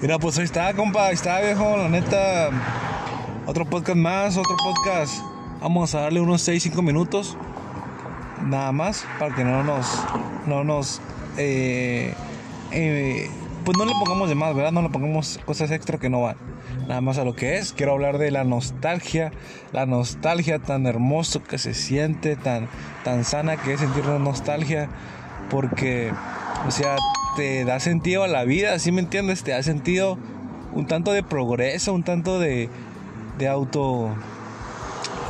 Mira, pues ahí está, compa, ahí está, viejo, la neta. Otro podcast más, otro podcast. Vamos a darle unos 6-5 minutos. Nada más, para que no nos. No nos. Eh, eh, pues no le pongamos de más, ¿verdad? No le pongamos cosas extra que no van. Nada más a lo que es. Quiero hablar de la nostalgia. La nostalgia tan hermoso que se siente, tan, tan sana que es sentir la nostalgia. Porque, o sea, te da sentido a la vida, ¿sí me entiendes? Te da sentido un tanto de progreso, un tanto de, de auto,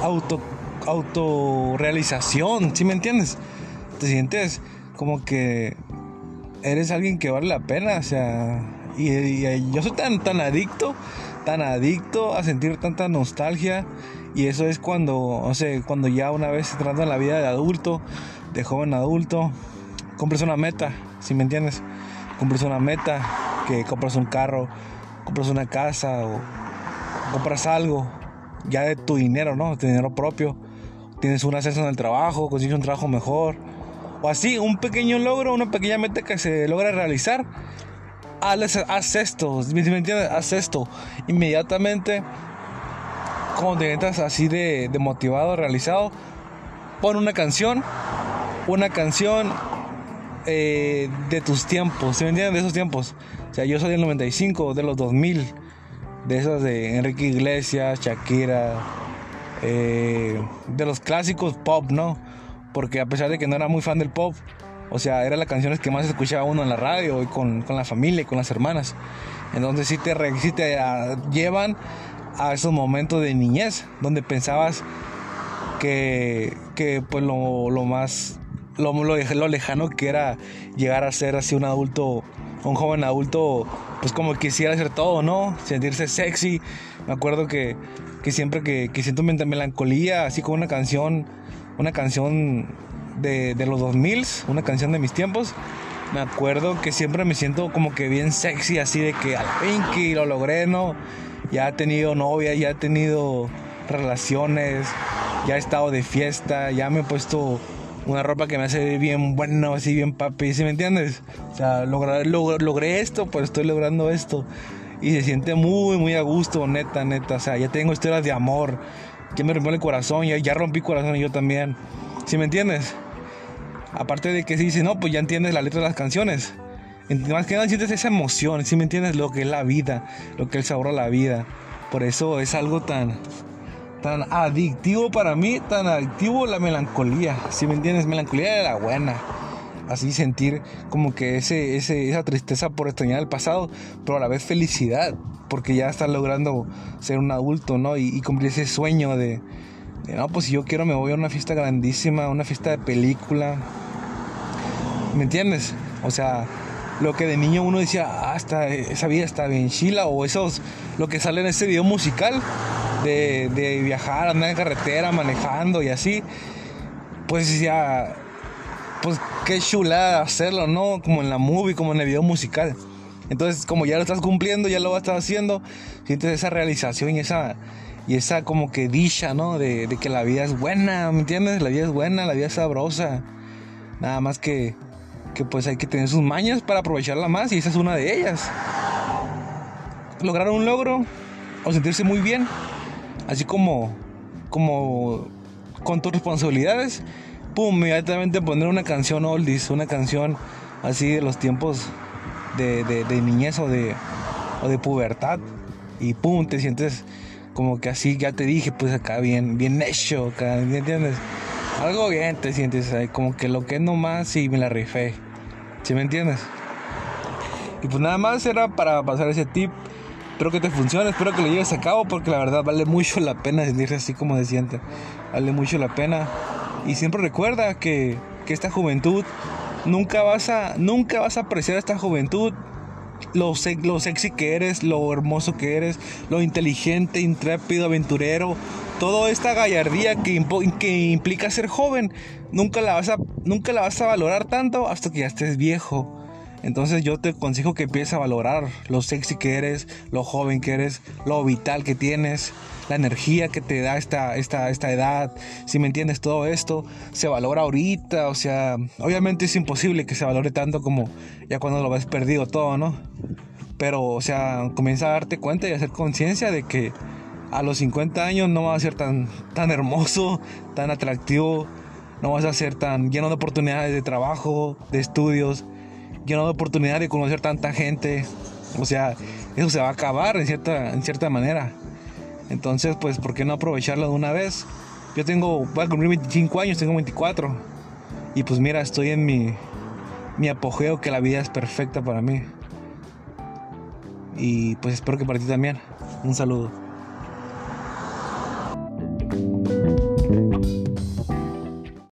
auto, autorrealización, ¿sí me entiendes? Te sientes como que eres alguien que vale la pena, o sea, y, yo soy tan, tan adicto, tan adicto a sentir tanta nostalgia, y eso es cuando, o sea, cuando ya una vez entrando en la vida de adulto, de joven adulto, compres una meta, si me entiendes, compres una meta, que compras un carro, compras una casa o compras algo ya de tu dinero, ¿no? De dinero propio. Tienes un ascenso en el trabajo, consigues un trabajo mejor. O así, un pequeño logro, una pequeña meta que se logra realizar. Haz, esto, ¿me entiendes? Haz esto. Inmediatamente, cuando te entras así de, de motivado, realizado, pon una canción. Una canción eh, de tus tiempos, ¿se me entienden? De esos tiempos. O sea, yo soy del 95, de los 2000, de esos de Enrique Iglesias, Shakira, eh, de los clásicos pop, ¿no? Porque a pesar de que no era muy fan del pop, o sea, eran las canciones que más escuchaba uno en la radio y con, con la familia y con las hermanas. Entonces sí te, sí te ah, llevan a esos momentos de niñez donde pensabas que, que pues lo, lo más lo, lo, lejano que era llegar a ser así un adulto, un joven adulto, pues como quisiera hacer todo, ¿no? Sentirse sexy. Me acuerdo que, que siempre que, que siento melancolía, así como una canción, una canción de, de los 2000, una canción de mis tiempos, me acuerdo que siempre me siento como que bien sexy, así de que al fin lo logré, ¿no? Ya he tenido novia, ya he tenido relaciones, ya he estado de fiesta, ya me he puesto una ropa que me hace bien bueno, así bien papi, ¿sí me entiendes? O sea, logré esto, pues estoy logrando esto. Y se siente muy, muy a gusto, neta, neta. O sea, ya tengo historias de amor. Que me rompió el corazón, ya, ya rompí corazón y yo también. ¿Sí me entiendes? Aparte de que si dice, no, pues ya entiendes la letra de las canciones. Más que nada sientes esa emoción, ¿sí me entiendes? Lo que es la vida, lo que es el sabor a la vida. Por eso es algo tan, tan adictivo para mí, tan adictivo la melancolía. Si me entiendes, melancolía de la buena. Así sentir como que ese, ese, esa tristeza por extrañar el pasado, pero a la vez felicidad, porque ya estás logrando ser un adulto, ¿no? Y, cumplir ese sueño de, no, pues si yo quiero me voy a una fiesta grandísima, una fiesta de película. ¿Me entiendes? O sea, lo que de niño uno decía, ah, esa vida está bien chila, o esos, lo que sale en ese video musical, de, viajar, andar en carretera, manejando y así, pues ya, pues qué chulada hacerlo, ¿no? Como en la movie, como en el video musical. Entonces, como ya lo estás cumpliendo, ya lo vas a estar haciendo, sientes esa realización y esa, y esa como que dicha, ¿no? De, de, que la vida es buena, ¿me entiendes? La vida es buena, la vida es sabrosa. Nada más que, que pues hay que tener sus mañas para aprovecharla más y esa es una de ellas. Lograr un logro o sentirse muy bien así como, como con tus responsabilidades, pum, inmediatamente poner una canción oldies, una canción así de los tiempos de, de, niñez o de, o de pubertad, y pum, te sientes como que así, ya te dije, pues acá bien, bien hecho, ¿me entiendes? Algo bien te sientes ahí, como que lo que es nomás y me la rifé, ¿sí me entiendes? Y pues nada más era para pasar ese tip Espero que te funcione, espero que lo lleves a cabo porque la verdad vale mucho la pena sentirse así como se siente. Vale mucho la pena. Y siempre recuerda que, que esta juventud, nunca vas, a, nunca vas a apreciar esta juventud lo, lo, sexy que eres, lo hermoso que eres, lo inteligente, intrépido, aventurero, toda esta gallardía que, que, implica ser joven, nunca la, vas a, nunca la vas a valorar tanto hasta que ya estés viejo. Entonces yo te aconsejo que empieces a valorar lo sexy que eres, lo joven que eres, lo vital que tienes, la energía que te da esta, esta, esta edad. Si me entiendes, todo esto se valora ahorita. O sea, obviamente es imposible que se valore tanto como ya cuando lo ves perdido todo, ¿no? Pero, o sea, comienza a darte cuenta y a hacer conciencia de que a los 50 años no va a ser tan, tan hermoso, tan atractivo, no vas a ser tan lleno de oportunidades de trabajo, de estudios, lleno de oportunidades de conocer tanta gente. O sea, eso se va a acabar en cierta, en cierta manera. Entonces, pues, ¿por qué no aprovecharlo de una vez? Yo tengo, voy a cumplir 25 años, tengo 24. Y pues mira, estoy en mi, mi apogeo, que la vida es perfecta para mí. Y pues espero que para ti también. Un saludo.